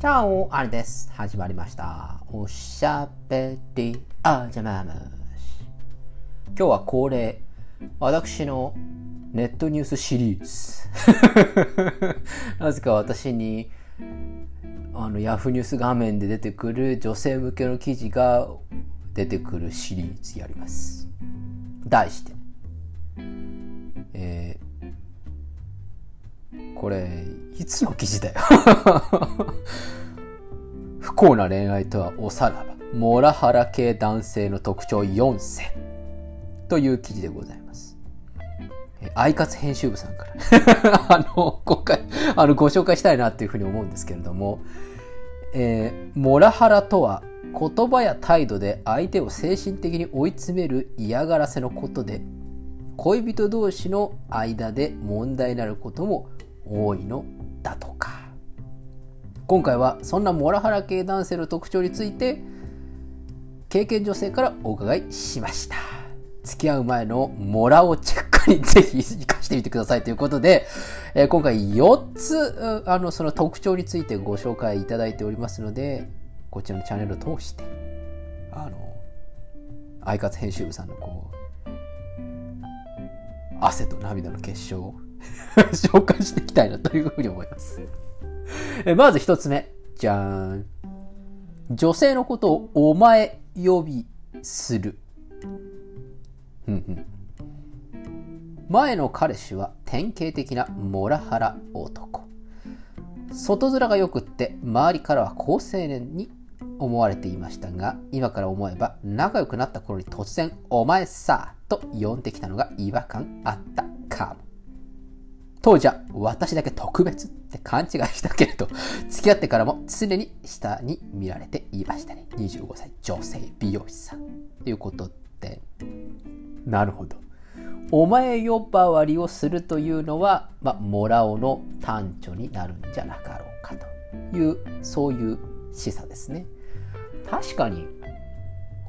チャオあれです。始まりました。おしゃべりあじゃまむし。今日は恒例、私のネットニュースシリーズ。なぜか私に、あの、ヤフーニュース画面で出てくる女性向けの記事が出てくるシリーズやります。題して、これ、いつの記事だよ。不幸な恋愛とはおさらば、モラハラ系男性の特徴4選という記事でございます。えアイカツ編集部さんから あの、今回、あの、ご紹介したいなっていうふうに思うんですけれども、えーモラハラとは言葉や態度で相手を精神的に追い詰める嫌がらせのことで恋人同士の間で問題になることも多いのだとか。今回はそんなモラハラ系男性の特徴について経験女性からお伺いしました。付き合う前のモラをチェックにぜひ活かしてみてくださいということで、えー今回4つあのその特徴についてご紹介いただいておりますのでこちらのチャンネルを通してあのアイカツ編集部さんのこう汗と涙の結晶を 紹介していきたいなというふうに思います。えまず一つ目。じゃーん。女性のことをお前呼びする。ふんふん前の彼氏は典型的なモラハラ男。外面が良くって周りからは好青年に思われていましたが今から思えば仲良くなった頃に突然「お前さ」と呼んできたのが違和感あったかも当時は私だけ特別って勘違いしたけれど 付き合ってからも常に下に見られていましたね。25歳女性美容師さん。ということで。なるほど。お前呼ばわりをするというのは、まあ、モラオの端緒になるんじゃなかろうかというそういう示唆ですね。確かに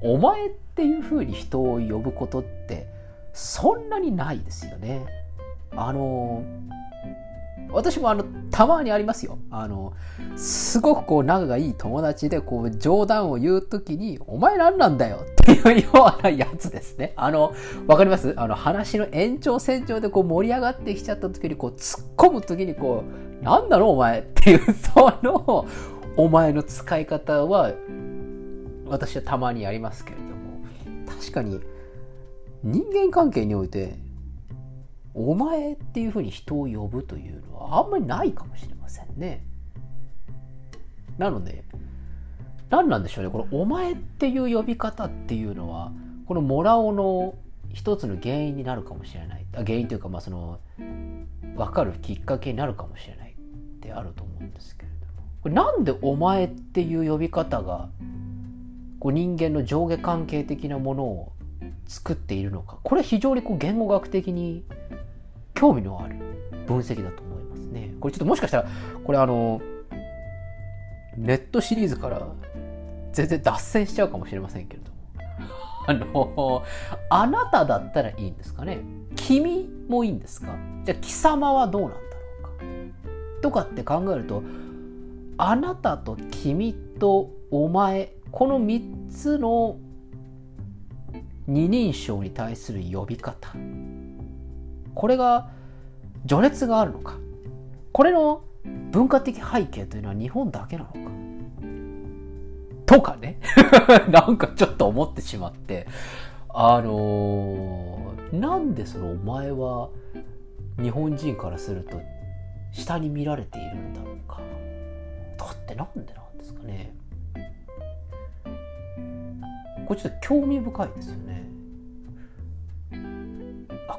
お前っていうふうに人を呼ぶことってそんなにないですよねあの私もあのたまにありますよ。あのすごくこう仲がいい友達でこう冗談を言う時に「お前何なんだよ」っていうようなやつですね。あのわかります？あの話の延長線上でこう盛り上がってきちゃった時にこう突っ込む時にこう「何だろうお前」っていうそのお前の使い方は私はたまにやりますけれども。確かに人間関係においてお前っていうふうに人を呼ぶというのはあんまりないかもしれませんね。なので何なんでしょうね。この「お前」っていう呼び方っていうのはこのモラオの一つの原因になるかもしれない。原因というかまあその分かるきっかけになるかもしれないってあると思うんですけれども。これなんで「お前」っていう呼び方がこう人間の上下関係的なものを作っているのか。これ非常にこう言語学的に興味のある分析だと思いますね。これちょっともしかしたらこれあのネットシリーズから全然脱線しちゃうかもしれませんけれども。あのあなただったらいいんですかね。君もいいんですか。じゃあ貴様はどうなんだろうか。とかって考えるとあなたと君とお前この3つの二人称に対する呼び方。これが序列があるのか。これの文化的背景というのは日本だけなのか。とかね。なんかちょっと思ってしまって。あのーなんでそのお前は日本人からすると下に見られているんだろうか。だってなんでなんですかね。これちょっと興味深いですよね。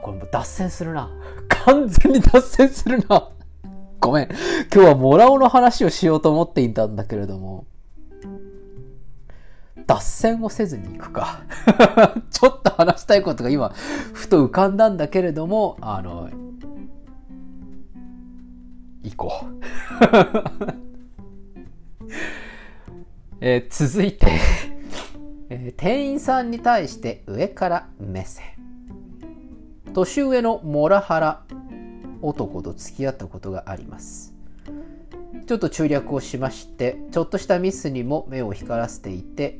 これも脱線するな。完全に脱線するな。ごめん。今日はモラオの話をしようと思っていたんだけれども。脱線をせずに行くか。ちょっと話したいことが今ふと浮かんだんだけれどもあの行こう、えー続いて、えー店員さんに対して上から目線年上のモラハラ男と付き合ったことがあります。ちょっと中略をしましてちょっとしたミスにも目を光らせていて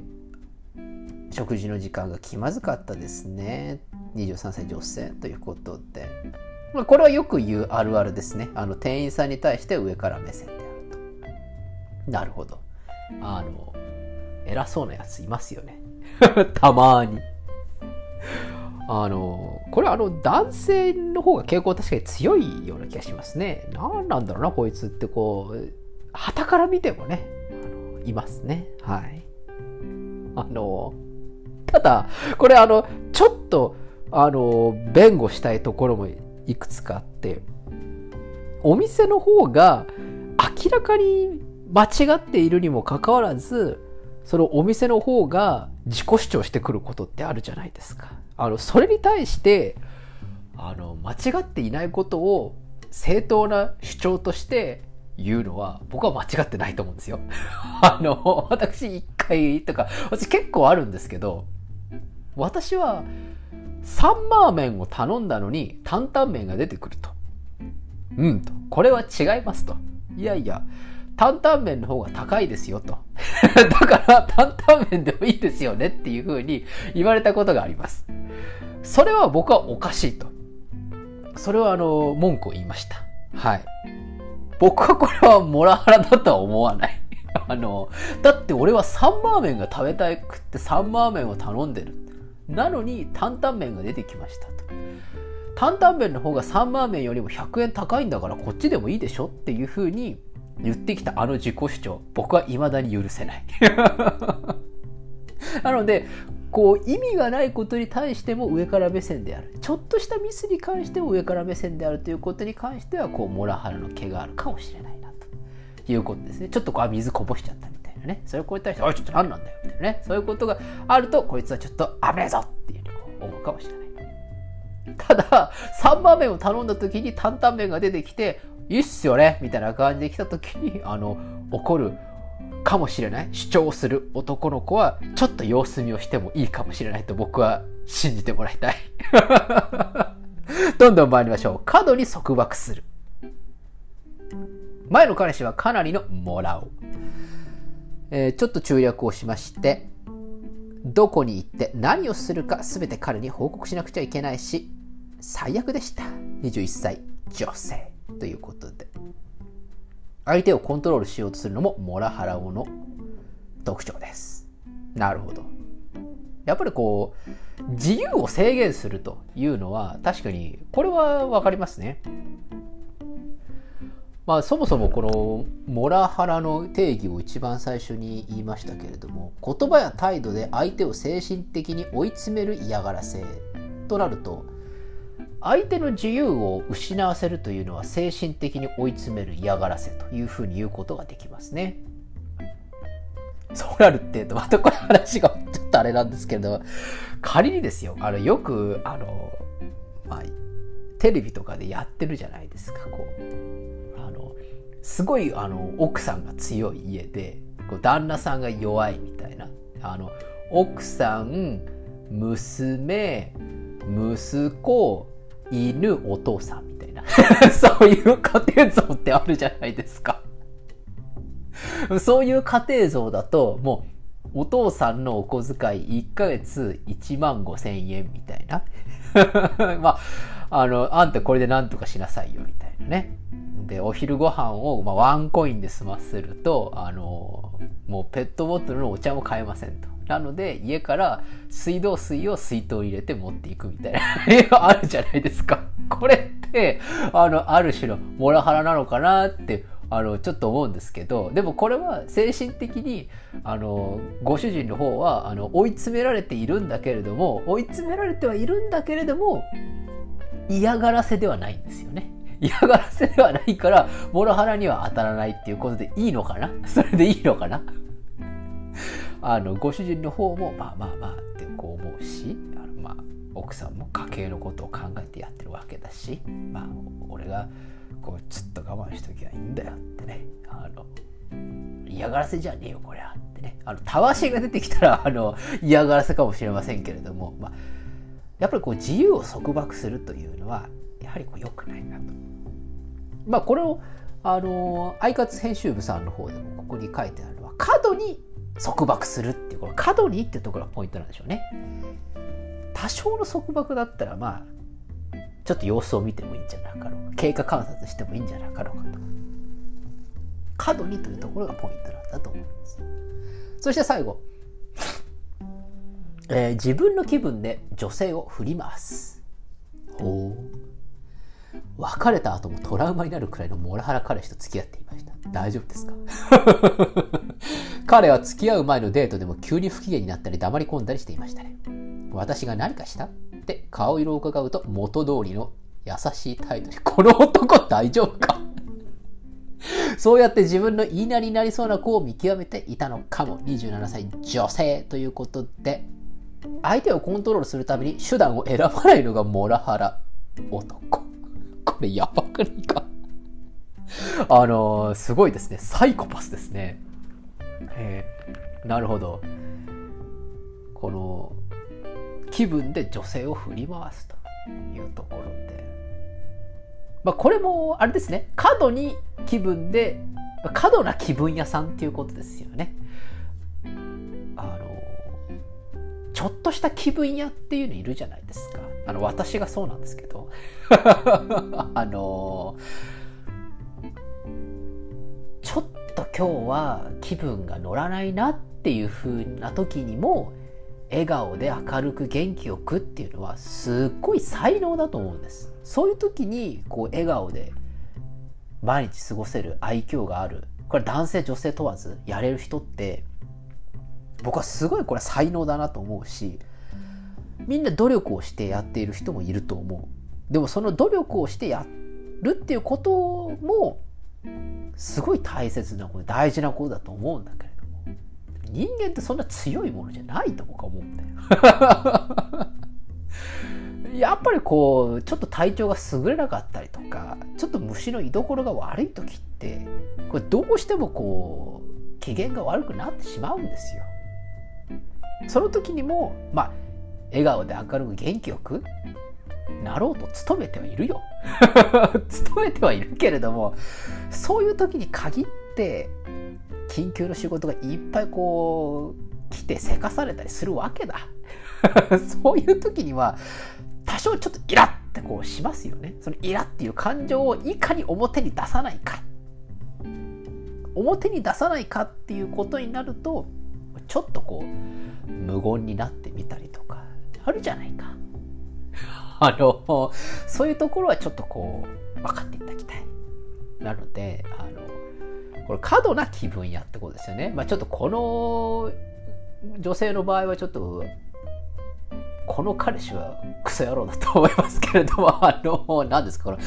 食事の時間が気まずかったですね。23歳女性ということで、ま、これはよく言うあるあるですね。あの店員さんに対して上から目線であると。なるほど。あの偉そうなやついますよね。たまに。あのこれあの男性の方が傾向確かに強いような気がしますね。何なんだろうなこいつってこう旗から見てもねいますね。はい。あのただ、これあの、ちょっと、あの、弁護したいところもいくつかあって、お店の方が明らかに間違っているにもかかわらず、そのお店の方が自己主張してくることってあるじゃないですか。あの、それに対して、あの、間違っていないことを正当な主張として言うのは僕は間違ってないと思うんですよ。あの、私一回とか、私結構あるんですけど、私はサンマー麺を頼んだのに担々麺が出てくると。うんと。これは違いますと。いやいや、担々麺の方が高いですよと。だから担々麺でもいいですよねっていう風に言われたことがあります。それは僕はおかしいと。それはあの、文句を言いました。はい。僕はこれはモラハラだとは思わない。あの、だって俺はサンマー麺が食べたくってサンマー麺を頼んでる。なのに担々麺が出てきましたと。担々麺の方がサンマー麺よりも100円高いんだからこっちでもいいでしょっていうふうに言ってきたあの自己主張僕は未だに許せない。なのでこう意味がないことに対しても上から目線である。ちょっとしたミスに関しても上から目線であるということに関してはこうモラハラの毛があるかもしれないなと。いうことですね。ちょっとこう水こぼしちゃったみたいなね。それをこうに対して「おい。ちょっと何なんだよ」みたいなね。そういうことがあるとこいつはちょっと危ねえぞっていうふうにこう思うかもしれない。ただ3番麺を頼んだ時に担々麺が出てきていいっすよねみたいな感じで来た時にあの怒るかもしれない。主張する男の子はちょっと様子見をしてもいいかもしれないと僕は信じてもらいたい。どんどん参りましょう。過度に束縛する。前の彼氏はかなりのもらおう、えー、ちょっと中略をしましてどこに行って何をするか全て彼に報告しなくちゃいけないし最悪でした。21歳女性。ということで。相手をコントロールしようとするのもモラハラ男の。特徴です。なるほど。やっぱりこう自由を制限するというのは確かにこれは分かりますね。まあ、そもそもこのモラハラの定義を一番最初に言いましたけれども言葉や態度で相手を精神的に追い詰める嫌がらせとなると相手の自由を失わせるというのは精神的に追い詰める嫌がらせというふうに言うことができますね。そうなるって言うとまたこれ話がちょっとあれなんですけど仮にですよあのよくあの、まあ、テレビとかでやってるじゃないですか。こうあのすごいあの奥さんが強い家でこう旦那さんが弱いみたいな。あの奥さん娘息子犬お父さんみたいな そういう家庭像ってあるじゃないですか そういう家庭像だともうお父さんのお小遣い1ヶ月1万5千円みたいな まあ、あの、あんたこれで何とかしなさいよみたいなね。で、お昼ご飯を、まあ、ワンコインで済ませると、あの、もうペットボトルのお茶も買えませんと。なので、家から水道水を水筒に入れて持っていくみたいなあるじゃないですか。これって、あの、ある種のモラハラなのかなってあのちょっと思うんですけどでもこれは精神的にあのご主人の方はあの追い詰められているんだけれども追い詰められてはいるんだけれども嫌がらせではないんですよね。嫌がらせではないからモラハラには当たらないっていうことでいいのかな？それでいいのかな？あのご主人の方もまあまあまあってこう思うしあの、まあ、奥さんも家計のことを考えてやってるわけだしまあ俺がこうずっと我慢しときゃいいんだよってねあの嫌がらせじゃねえよこりゃってねあのたわしが出てきたら あの嫌がらせかもしれませんけれども、まあ、やっぱりこう自由を束縛するというのはやはりこう良くないなと。まあこれをあのアイカツ編集部さんの方でもここに書いてあるのは過度に束縛するっていうこの過度にっていうところがポイントなんでしょうね。多少の束縛だったらまあちょっと様子を見てもいいんじゃなかろうか。経過観察してもいいんじゃなかろうかと。過度にというところがポイントなんだと思います。そして最後、えー、自分の気分で女性を振り回す。ほう。別れた後もトラウマになるくらいのモラハラ彼氏と付き合っていました。大丈夫ですか？彼は付き合う前のデートでも急に不機嫌になったり黙り込んだりしていましたね。私が何かした？って顔色を伺うと元通りの優しい態度で、この男大丈夫か？そうやって自分の言いなりになりそうな子を見極めていたのかも。27歳女性ということで、相手をコントロールするために手段を選ばないのがモラハラ男。れやばくないか？あのー、すごいですね。サイコパスですね。えー、なるほど。この、気分で女性を振り回すというところで。まあ、これも、あれですね。過度に気分で、過度な気分屋さんっていうことですよね。あの、ちょっとした気分屋っていうのいるじゃないですか。あの、私がそうなんですけど。あのちょっと今日は気分が乗らないなっていう風な時にも笑顔で明るく元気よくっていうのはすっごい才能だと思うんですそういう時にこう笑顔で毎日過ごせる愛嬌があるこれ男性女性問わずやれる人って僕はすごいこれ才能だなと思うしみんな努力をしてやっている人もいると思うでもその努力をしてやるっていうこともすごい大切なこと大事なことだと思うんだけれども人間ってそんな強いものじゃないと僕は思うんだよ。やっぱりこうちょっと体調が優れなかったりとかちょっと虫の居所が悪い時ってこれどうしてもこう機嫌が悪くなってしまうんですよ。その時にもまあ笑顔で明るく元気よく？なろうと努めてはいるよ。努めてはいるけれどもそういう時に限って緊急の仕事がいっぱいこう来てせかされたりするわけだ。そういう時には多少ちょっとイラってこうしますよね。そのイラっていう感情をいかに表に出さないか。表に出さないかっていうことになるとちょっとこう無言になってみたりとあるじゃないか あの、そういうところはちょっとこう、分かっていただきたい。なので、あの、これ過度な気分やってことですよね。まあちょっとこの女性の場合はちょっと、この彼氏はクソ野郎だと思いますけれども、あの、何ですか、この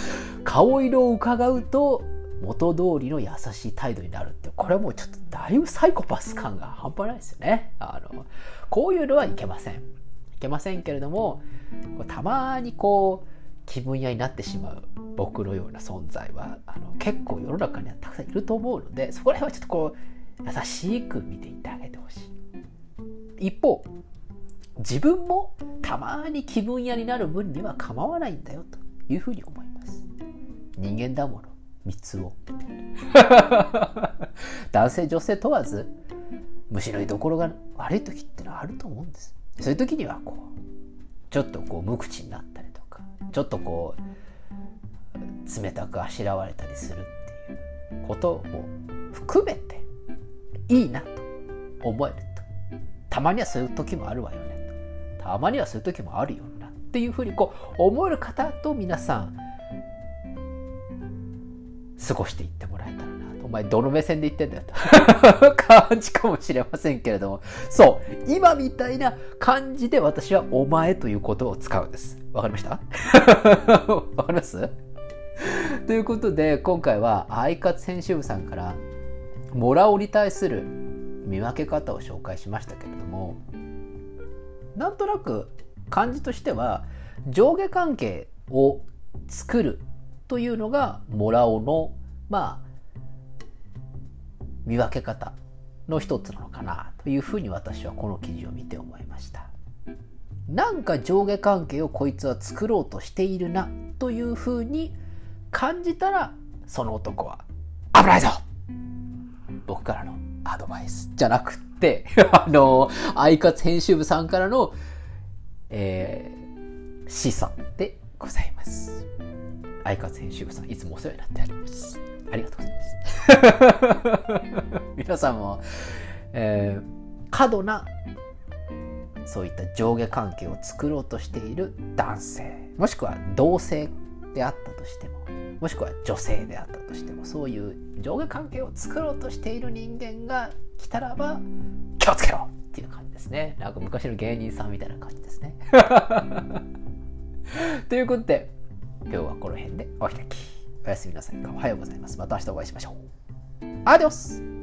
顔色を伺うと、元通りの優しい態度になるって、これはもうちょっとだいぶサイコパス感が半端ないですよね。あの、こういうのはいけません。いけませんけれどもたまにこう気分屋になってしまう僕のような存在はあの結構世の中にはたくさんいると思うのでそこら辺はちょっとこう優しく見ていってあげてほしい。一方自分もたまに気分屋になる分には構わないんだよというふうに思います。人間だもの。三つを 男性女性問わず虫の居所が悪い時ってのはあると思うんです。そういう時にはこうちょっとこう無口になったりとかちょっとこう冷たくあしらわれたりするっていうことも含めていいなと思えると。たまにはそういう時もあるわよねと。たまにはそういう時もあるよなっていうふうにこう思える方と皆さん過ごしていってもらえたらお前どの目線で言ってんだよと。感じかもしれませんけれども、そう、今みたいな感じで私はお前ということを使うんです。わかりました？わかります？ということで、今回はアイカツ編集部さんから、モラオに対する見分け方を紹介しましたけれども、なんとなく感じとしては、上下関係を作るというのがモラオのまあ見分け方の一つなのかなというふうに私はこの記事を見て思いました。なんか上下関係をこいつは作ろうとしているなというふうに感じたらその男は危ないぞ僕からのアドバイスじゃなくって、あの、アイカツ編集部さんからの、えー、示唆でございます。アイカツ編集部さん、いつもお世話になっております。ありがとうございます。皆さんも、えー、過度な、そういった上下関係を作ろうとしている男性、もしくは同性であったとしても、もしくは女性であったとしてもそういう上下関係を作ろうとしている人間が来たらば気をつけろっていう感じですねなんか昔の芸人さんみたいな感じですね ということで今日はこの辺でお開き。おやすみなさい。おはようございます。また明日お会いしましょう。アディオス。